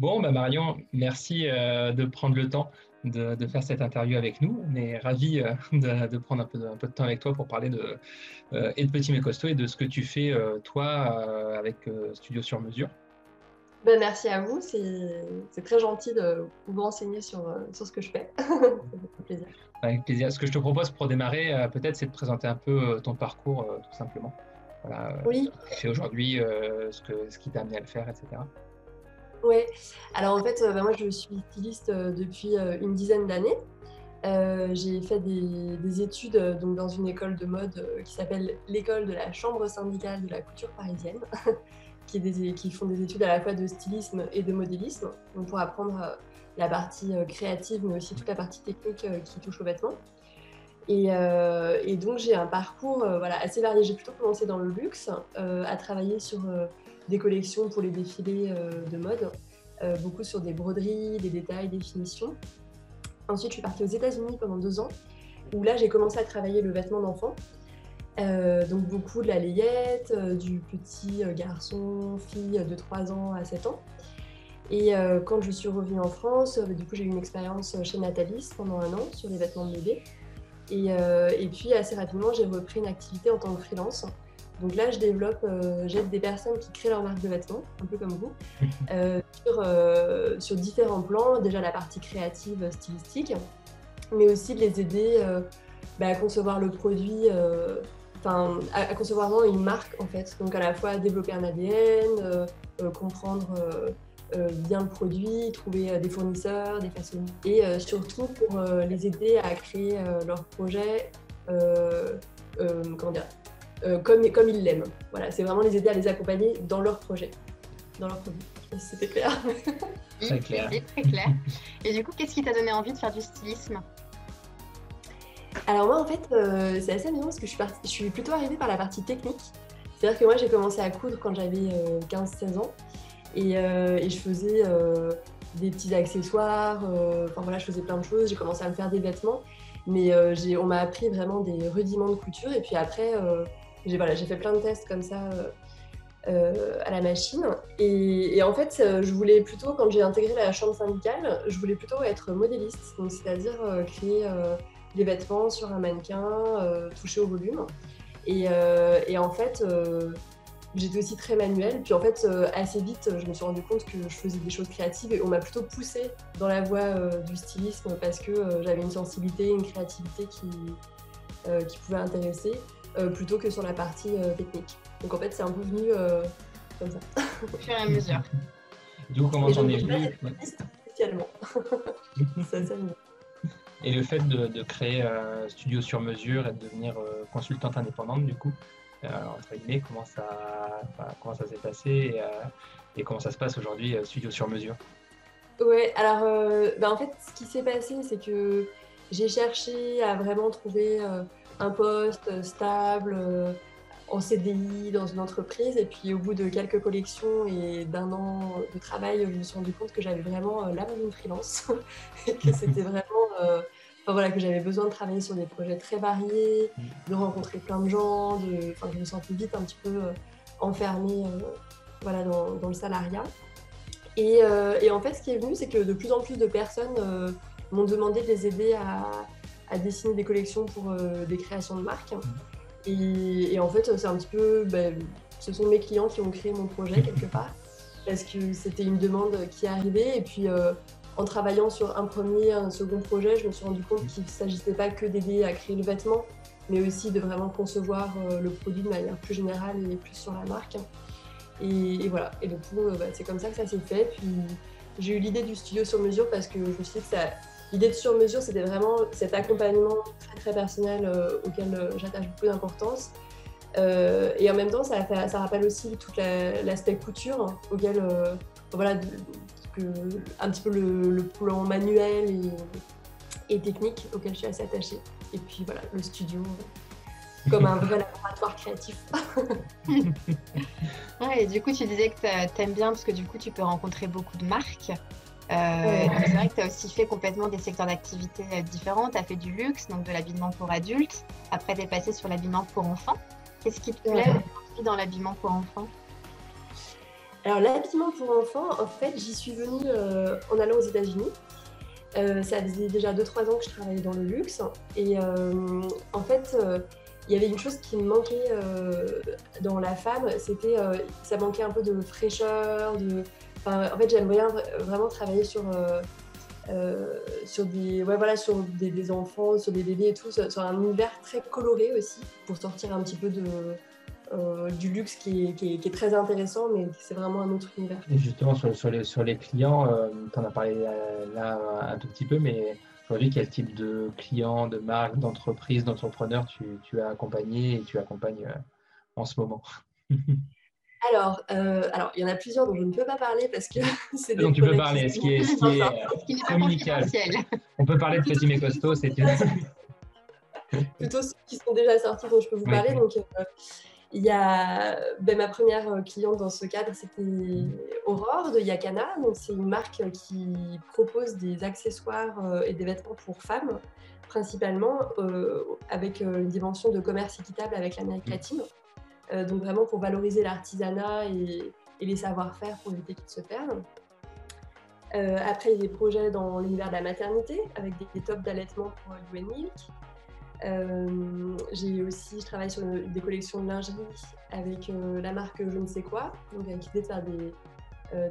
Bon, bah Marion, merci de prendre le temps de, faire cette interview avec nous. On est ravis de, prendre un peu, un peu, de temps avec toi pour parler de, et de Petit Mais Costaud et de ce que tu fais, toi, avec Studio sur mesure. Ben, merci à vous, c'est très gentil de vous renseigner sur, sur ce que je fais. Fait plaisir. Avec plaisir. Ce que je te propose pour démarrer, euh, peut-être, c'est de présenter un peu euh, ton parcours, euh, tout simplement. Voilà, oui. Ce que tu fais aujourd'hui, ce qui t'a amené à le faire, etc. Oui. Alors, en fait, bah, moi, je suis styliste depuis une dizaine d'années. j'ai fait des, études donc, dans une école de mode qui s'appelle l'école de la Chambre syndicale de la couture parisienne, qui, font des études à la fois de stylisme et de modélisme, donc pour apprendre la partie euh, créative, mais aussi toute la partie technique euh, qui touche aux vêtements. Et, euh, et donc j'ai un parcours voilà, assez varié. J'ai plutôt commencé dans le luxe, à travailler sur des collections pour les défilés de mode, beaucoup sur des broderies, des détails, des finitions. Ensuite, je suis partie aux États-Unis pendant deux ans, où là j'ai commencé à travailler le vêtement d'enfant. donc beaucoup de la layette, du petit garçon, fille de 3 ans à 7 ans. Et euh, quand je suis revenue en France, euh, du coup, j'ai eu une expérience chez Natalis pendant un an sur les vêtements de bébé. Euh, et puis, assez rapidement, j'ai repris une activité en tant que freelance. Donc là, je développe, j'aide des personnes qui créent leur marque de vêtements, un peu comme vous, sur, sur, différents plans. Déjà la partie créative, stylistique, mais aussi de les aider bah, à concevoir le produit, enfin, à, à, concevoir vraiment une marque en fait. Donc à la fois développer un ADN, comprendre euh, bien le produit, trouver euh, des fournisseurs, des façons. Et euh, surtout pour les aider à créer leur projet comment dire, comme, comme ils l'aiment. Voilà, c'est vraiment les aider à les accompagner dans leur projet, dans leur produit. c'était clair. très clair. très clair. Et du coup, qu'est-ce qui t'a donné envie de faire du stylisme? Alors moi, en fait, c'est assez amusant parce que je suis, je suis plutôt arrivée par la partie technique. C'est-à-dire que moi, j'ai commencé à coudre quand j'avais 15-16 ans. Euh, et, je faisais euh, des petits accessoires, euh, enfin voilà, je faisais plein de choses. J'ai commencé à me faire des vêtements, mais on m'a appris vraiment des rudiments de couture. Et puis après, j'ai voilà, fait plein de tests comme ça. à la machine. Et, en fait, je voulais plutôt, quand j'ai intégré la chambre syndicale, je voulais plutôt être modéliste, c'est-à-dire créer des vêtements sur un mannequin, toucher au volume. Et, et en fait, J'étais aussi très manuelle. Puis en fait, euh, assez vite, je me suis rendu compte que je faisais des choses créatives et on m'a plutôt poussée dans la voie euh, du stylisme parce que euh, j'avais une sensibilité, une créativité qui, qui pouvait intéresser plutôt que sur la partie technique. Donc en fait, c'est un peu venu comme ça. Au fur et à mesure. Du coup, comment t'en es venu Spécialement. ça, et le fait de, de créer un studio sur mesure et de devenir consultante indépendante, du coup, euh, entre guillemets, comment ça, comment ça s'est passé et, euh, comment ça se passe aujourd'hui, euh, studio sur mesure Ouais, alors bah, en fait, ce qui s'est passé, c'est que j'ai cherché à vraiment trouver un poste stable en CDI dans une entreprise. Et puis au bout de quelques collections et d'un an de travail, je me suis rendu compte que j'avais vraiment l'âme d'une freelance et que c'était vraiment voilà, que j'avais besoin de travailler sur des projets très variés, de rencontrer plein de gens, de, enfin, je me sentais vite un petit peu euh, enfermée euh, voilà, dans, dans, le salariat. Et, euh, et, en fait, ce qui est venu, c'est que de plus en plus de personnes m'ont demandé de les aider à, à, dessiner des collections pour des créations de marques. Et, en fait, c'est un petit peu, ben, ce sont mes clients qui ont créé mon projet quelque part, parce que c'était une demande qui arrivée. Et puis, en travaillant sur un premier, un second projet, je me suis rendu compte qu'il s'agissait pas que d'aider à créer le vêtement, mais aussi de vraiment concevoir euh, le produit de manière plus générale et plus sur la marque. Et, voilà. Et euh, bah, c'est comme ça que ça s'est fait. Puis j'ai eu l'idée du studio sur mesure parce que je me suis dit que l'idée de sur mesure, c'était vraiment cet accompagnement très très personnel euh, auquel j'attache beaucoup d'importance. et en même temps, ça, ça rappelle aussi tout l'aspect couture hein, auquel, voilà, un petit peu le, plan manuel et, technique auquel je suis assez attachée. Et puis voilà, le studio comme un vrai laboratoire créatif. ouais, et du coup, tu disais que tu aimes bien parce que du coup, tu peux rencontrer beaucoup de marques. Euh, c'est vrai que tu as aussi fait complètement des secteurs d'activité euh, différents. Tu as fait du luxe, donc de l'habillement pour adultes. Après, tu es passé sur l'habillement pour enfants. Qu'est-ce qui te plaît dans l'habillement pour enfants? Alors l'habillement pour enfants, en fait, j'y suis venue en allant aux États-Unis. ça faisait déjà 2-3 ans que je travaillais dans le luxe. Et en fait, il y avait une chose qui me manquait dans la femme, c'était ça manquait un peu de fraîcheur. De... en fait, j'aime bien vraiment travailler sur euh, sur, des, ouais, voilà, sur des, enfants, sur des bébés et tout, sur, un univers très coloré aussi, pour sortir un petit peu de, euh, du luxe qui est, très intéressant, mais c'est vraiment un autre univers. Et justement, sur, sur, les, sur les clients, euh, tu en as parlé là un tout petit peu, mais aujourd'hui, quel type de clients, de marques, d'entreprises, d'entrepreneurs tu, tu, as accompagné et tu accompagnes en ce moment? Alors, euh, alors, il y en a plusieurs dont je ne peux pas parler parce que c'est des. Donc, tu peux parler, ce qui est, ce qui est, communicable. On peut parler de Petit mais costaud, c'est Plutôt ceux qui sont déjà sortis dont je peux vous parler. Donc, euh, il y a ben, ma première cliente dans ce cadre, c'était Aurore de Yakana. Donc, c'est une marque qui propose des accessoires euh, et des vêtements pour femmes, principalement avec une dimension de commerce équitable avec l'Amérique latine. Euh, donc vraiment pour valoriser l'artisanat et, les savoir-faire pour éviter qu'ils se perdent. Euh, après, il y a des projets dans l'univers de la maternité avec des, tops d'allaitement pour UN Milk. Euh, j'ai aussi, je travaille sur des collections de lingerie avec la marque Je ne sais quoi, donc avec l'idée de faire des,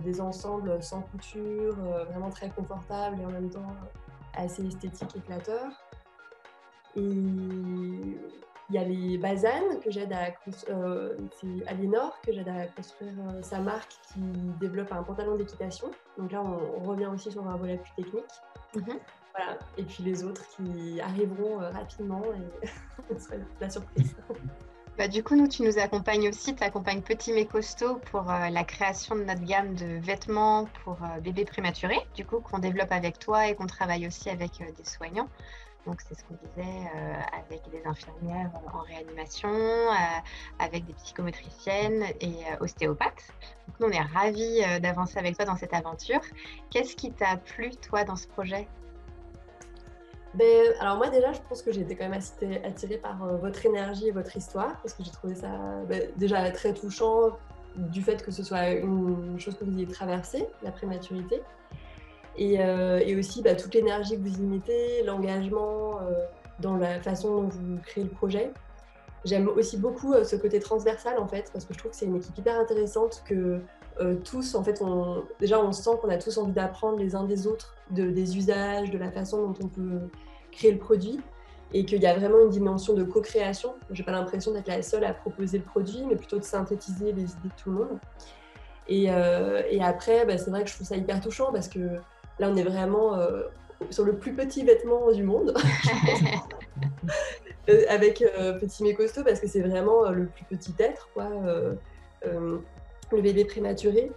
des ensembles sans couture, vraiment très confortables et en même temps assez esthétiques et. Et il y a les basanes que j'aide à euh, c'est Aliénor que j'aide à construire euh, sa marque qui développe un pantalon d'équitation. Donc là, on, revient aussi sur un volet plus technique. Mhm. Voilà. Et puis les autres qui arriveront euh, rapidement et ce serait la surprise. Bah, du coup, nous, tu nous accompagnes aussi, tu accompagnes Petit mais costaud pour la création de notre gamme de vêtements pour bébés prématurés, du coup, qu'on développe avec toi et qu'on travaille aussi avec des soignants. Donc, c'est ce qu'on disait euh, avec des infirmières en réanimation, euh, avec des psychomotriciennes et euh, ostéopathes. Donc, nous, on est ravis d'avancer avec toi dans cette aventure. Qu'est-ce qui t'a plu, toi, dans ce projet? Ben, alors moi déjà, je pense que j'ai été quand même attirée par votre énergie et votre histoire, parce que j'ai trouvé ça ben, déjà très touchant du fait que ce soit une chose que vous ayez traversée, la prématurité. Euh, et, aussi bah, toute l'énergie que vous y mettez, l'engagement euh, dans la façon dont vous créez le projet. J'aime aussi beaucoup euh, ce côté transversal en fait, parce que je trouve que c'est une équipe hyper intéressante que tous, en fait, on, déjà on sent qu'on a tous envie d'apprendre les uns des autres de, des usages, de la façon dont on peut créer le produit et qu'il y a vraiment une dimension de co-création. J'ai pas l'impression d'être la seule à proposer le produit, mais plutôt de synthétiser les idées de tout le monde. Et, après, bah, c'est vrai que je trouve ça hyper touchant parce que Là, on est vraiment euh, sur le plus petit vêtement du monde, euh, avec euh, petit mais costaud, parce que c'est vraiment le plus petit être, quoi, le bébé prématuré.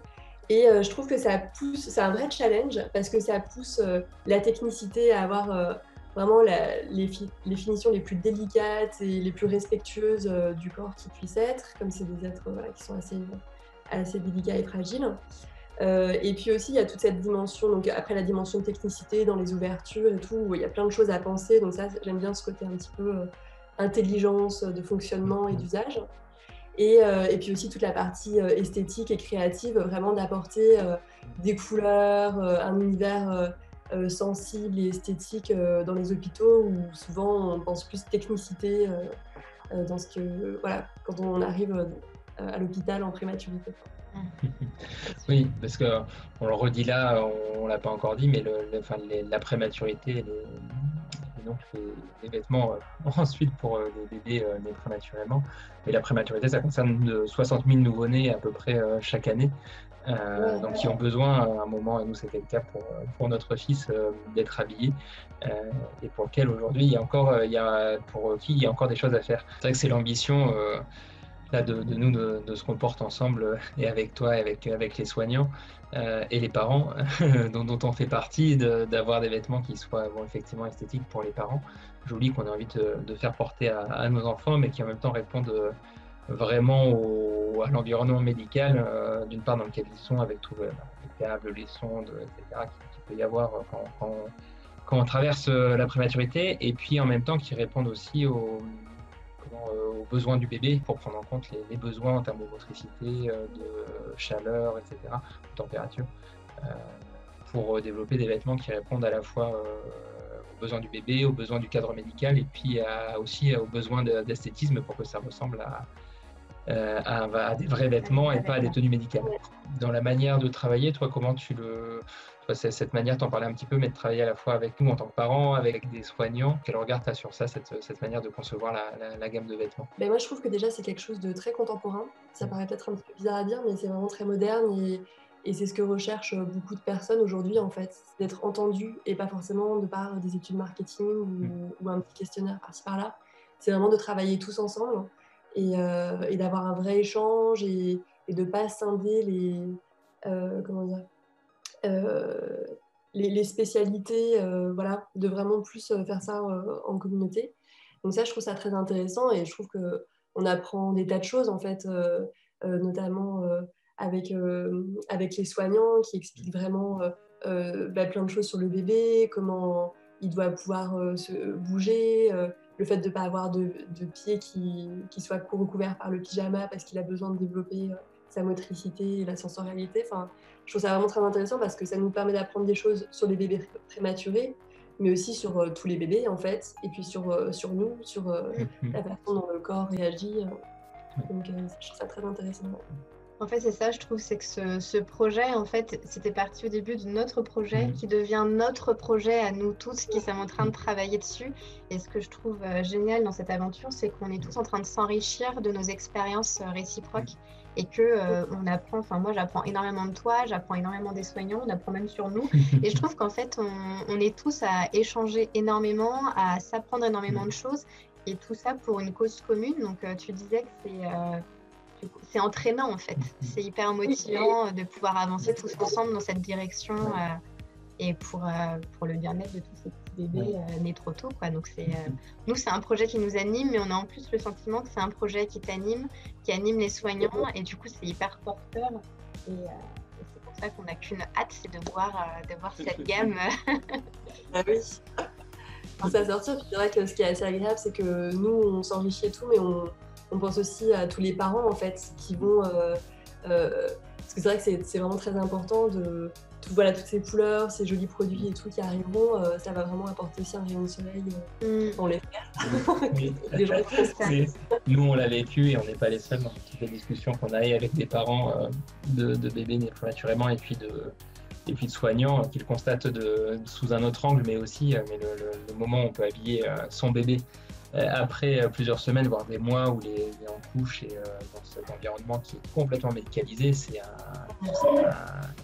Et je trouve que ça pousse, c'est un vrai challenge, parce que ça pousse la technicité à avoir vraiment les, finitions les plus délicates et les plus respectueuses du corps qui puissent être, comme c'est des êtres qui sont assez, assez délicats et fragiles. Euh, et puis aussi, il y a toute cette dimension, donc après la dimension de technicité dans les ouvertures et tout, où il y a plein de choses à penser. Donc ça, j'aime bien ce côté un petit peu euh, intelligence de fonctionnement et d'usage. Et, euh, et, puis aussi toute la partie esthétique et créative, vraiment d'apporter des couleurs, un univers sensible et esthétique dans les hôpitaux, où souvent on pense plus technicité dans ce que, voilà, quand on arrive à l'hôpital en prématurité. oui, parce qu'on le redit là, on ne l'a pas encore dit, mais le, enfin, la prématurité, les, donc les, vêtements euh, ensuite pour euh, les bébés euh, nés prématurément. Mais la prématurité, ça concerne 60 000 nouveau-nés à peu près chaque année. donc qui ont besoin à un moment, et nous c'était le cas pour, pour notre fils, d'être habillé, et pour lequel aujourd'hui il y a encore, il y a, pour qui il y a encore des choses à faire. C'est vrai que c'est l'ambition de, nous de, se comporter ensemble euh, et avec toi et avec, avec les soignants euh, et les parents dont, dont, on fait partie, d'avoir des vêtements qui soient effectivement esthétiques pour les parents. Jolis qu'on a envie de, faire porter à, nos enfants, mais qui en même temps répondent euh, vraiment à l'environnement médical, d'une part dans lequel ils sont, avec tout le, les câbles, les sondes, etc., qu'il peut y avoir quand, quand, quand, on traverse la prématurité, et puis en même temps qui répondent aussi aux aux besoins du bébé pour prendre en compte les, besoins en termes de motricité, de chaleur, etc., de température, pour développer des vêtements qui répondent à la fois aux besoins du bébé, aux besoins du cadre médical et puis aussi aux besoins d'esthétisme pour que ça ressemble à, à, des vrais vêtements et pas à des tenues médicales. Dans la manière de travailler, toi, comment tu le, cette manière, tu en parlais un petit peu, mais de travailler à la fois avec nous en tant que parents, avec des soignants. Quel regard tu as sur ça, cette, cette, manière de concevoir la, gamme de vêtements? Ben Moi, je trouve que déjà, c'est quelque chose de très contemporain. Ça paraît peut-être un petit peu bizarre à dire, mais c'est vraiment très moderne et, et c'est ce que recherchent beaucoup de personnes aujourd'hui, en fait, d'être entendu et pas forcément de par des études marketing ou, mm. un petit questionnaire par-ci par-là. C'est vraiment de travailler tous ensemble et, euh, et d'avoir un vrai échange et, de pas scinder les. Euh, comment dire euh, les, spécialités, voilà, de vraiment plus faire ça en communauté. Donc ça, je trouve ça très intéressant et je trouve que on apprend des tas de choses en fait, notamment avec, avec les soignants qui expliquent vraiment bah, plein de choses sur le bébé, comment il doit pouvoir se bouger, le fait de ne pas avoir de, de pieds qui, qui soient recouverts par le pyjama parce qu'il a besoin de développer sa motricité et la sensorialité. Enfin, je trouve ça vraiment très intéressant parce que ça nous permet d'apprendre des choses sur les bébés prématurés, mais aussi sur euh, tous les bébés en fait, et puis sur, euh, sur nous, sur euh, mm-hmm. la façon dont le corps réagit. Donc je trouve ça très intéressant. En fait, c'est ça, je trouve, c'est que ce, ce, projet, en fait, c'était parti au début de notre projet mm-hmm. qui devient notre projet à nous tous qui sommes en train de travailler dessus. Et ce que je trouve génial dans cette aventure, c'est qu'on est tous en train de s'enrichir de nos expériences réciproques et que euh, on apprend, enfin moi j'apprends énormément de toi, j'apprends énormément des soignants, on apprend même sur nous. et je trouve qu'en fait on, est tous à échanger énormément, à s'apprendre énormément de choses et tout ça pour une cause commune. Donc euh, tu disais que c'est euh, c'est entraînant en fait, c'est hyper motivant de pouvoir avancer tous ensemble dans cette direction et pour, pour le bien-être de tous ces bébé euh, né trop tôt. Quoi. Donc c'est, euh, nous, c'est un projet qui nous anime, mais on a en plus le sentiment que c'est un projet qui t'anime, qui anime les soignants, et du coup, c'est hyper porteur. Et, euh, c'est pour ça qu'on n'a qu'une hâte, c'est de voir, de voir cette gamme. ah oui. Ça sortir, je dirais que ce qui est assez agréable, c'est que nous, on s'enrichit et tout, mais on, on, pense aussi à tous les parents, en fait, qui vont... parce que c'est vrai que c'est vraiment très important de, voilà, toutes ces couleurs, ces jolis produits et tout qui arriveront, euh, ça va vraiment apporter aussi un rayon de soleil euh, mm. dans les Nous, on l'a vécu et on n'est pas les seuls dans toutes les discussions qu'on a eues avec des parents euh, de, bébés nés prématurément et puis de, et puis de soignants qui le constatent de, sous un autre angle, mais aussi mais le, moment où on peut habiller son bébé. euh, après euh, plusieurs semaines, voire des mois où les, est en couche et euh, dans cet environnement qui est complètement médicalisé, c'est une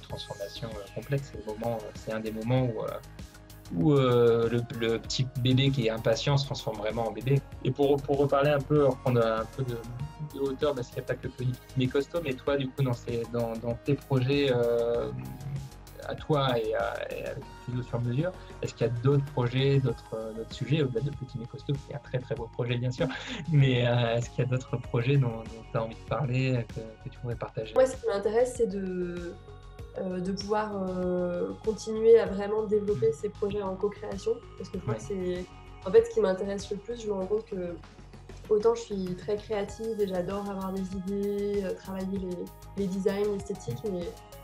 transformation complexe. C'est un des moments où le, petit bébé qui est impatient se transforme vraiment en bébé. Et pour, pour reparler un peu, reprendre un peu de, hauteur, parce qu'il n'y a pas que costauds, mais toi, du coup, dans, ces, dans tes projets à toi et, à, avec studio sur mesure. Est-ce qu'il y a d'autres projets, d'autres sujets, au-delà de Petit mais Costaud, qui est un très très beau projet bien sûr, mais euh, est-ce qu'il y a d'autres projets dont, tu as envie de parler, que, tu pourrais partager? Moi, ce qui m'intéresse, c'est de, euh, de pouvoir euh, continuer à vraiment développer ces projets en co-création, parce que je crois que c'est... En fait, ce qui m'intéresse le plus, je me rends compte que autant je suis très créative et j'adore avoir des idées, travailler les, les designs esthétiques, mais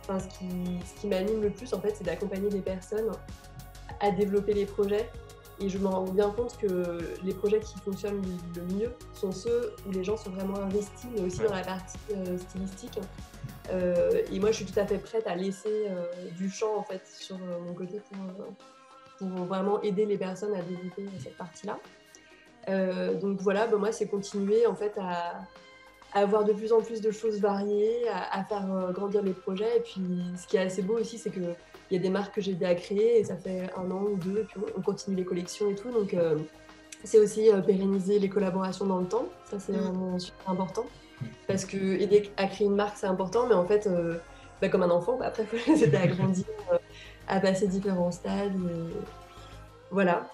ce qui, ce qui m'anime le plus, en fait, c'est d'accompagner des personnes à développer les projets. Et je me rends bien compte que les projets qui fonctionnent le mieux sont ceux où les gens sont vraiment investis, mais aussi dans la partie euh, stylistique. Euh, et moi, je suis tout à fait prête à laisser euh, du champ en fait sur mon côté pour, pour, vraiment aider les personnes à développer cette partie-là. donc voilà, ben moi, c'est continuer en fait à, à avoir de plus en plus de choses variées, à, faire euh, grandir les projets. Et puis, ce qui est assez beau aussi, c'est qu'il y a des marques que j'ai aidé à créer et ça fait un an ou deux, puis on, continue les collections et tout. Donc, euh, c'est aussi euh, pérenniser les collaborations dans le temps. Ça, c'est mm. vraiment super important. Parce que aider à créer une marque, c'est important, mais en fait, bah, comme un enfant, après, il faut les aider à grandir, à passer différents stades. Voilà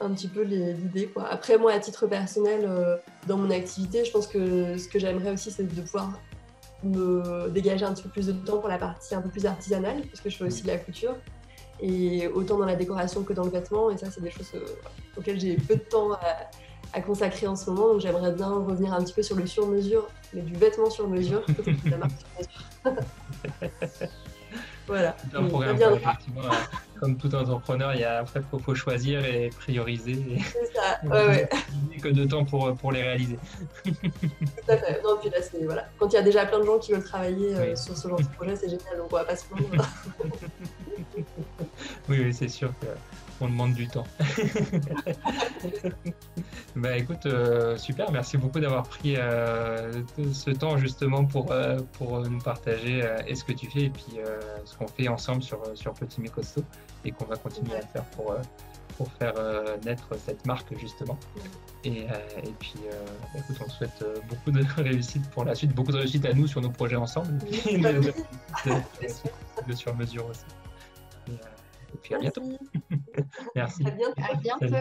un petit peu l'idée. Après, moi, à titre personnel, euh, dans mon activité, je pense que ce que j'aimerais aussi, c'est de pouvoir me dégager un petit peu plus de temps pour la partie un peu plus artisanale, puisque je fais aussi de la couture. Et autant dans la décoration que dans le vêtement. Et ça, c'est des choses euh, auxquelles j'ai peu de temps à consacrer en ce moment. Donc j'aimerais bien revenir un petit peu sur le sur-mesure, mais du vêtement sur mesure plutôt que la marque sur voilà. Un programme, euh, comme tout entrepreneur, il y a, en fait, faut, choisir et prioriser. C'est ça, ouais, ouais. que de temps pour, pour les réaliser. tout à fait. Non, puis là, c'est, voilà. Quand il y a déjà plein de gens qui veulent travailler euh, sur ce genre de projet, c'est génial, donc on va pas se plaindre. oui, oui, c'est sûr que on demande du temps. bah écoute, euh, super, merci beaucoup d'avoir pris euh, ce temps justement pour, euh, pour nous partager ce que tu fais et puis ce qu'on fait ensemble sur, sur Petit Mais Costaud et qu'on va continuer à faire pour, pour faire naître cette marque justement. Et, et puis bah, écoute, on te souhaite beaucoup de réussite pour la suite, beaucoup de réussite à nous sur nos projets ensemble et de, sur mesure aussi. Et puis à bientôt. Merci. À bientôt. À bientôt.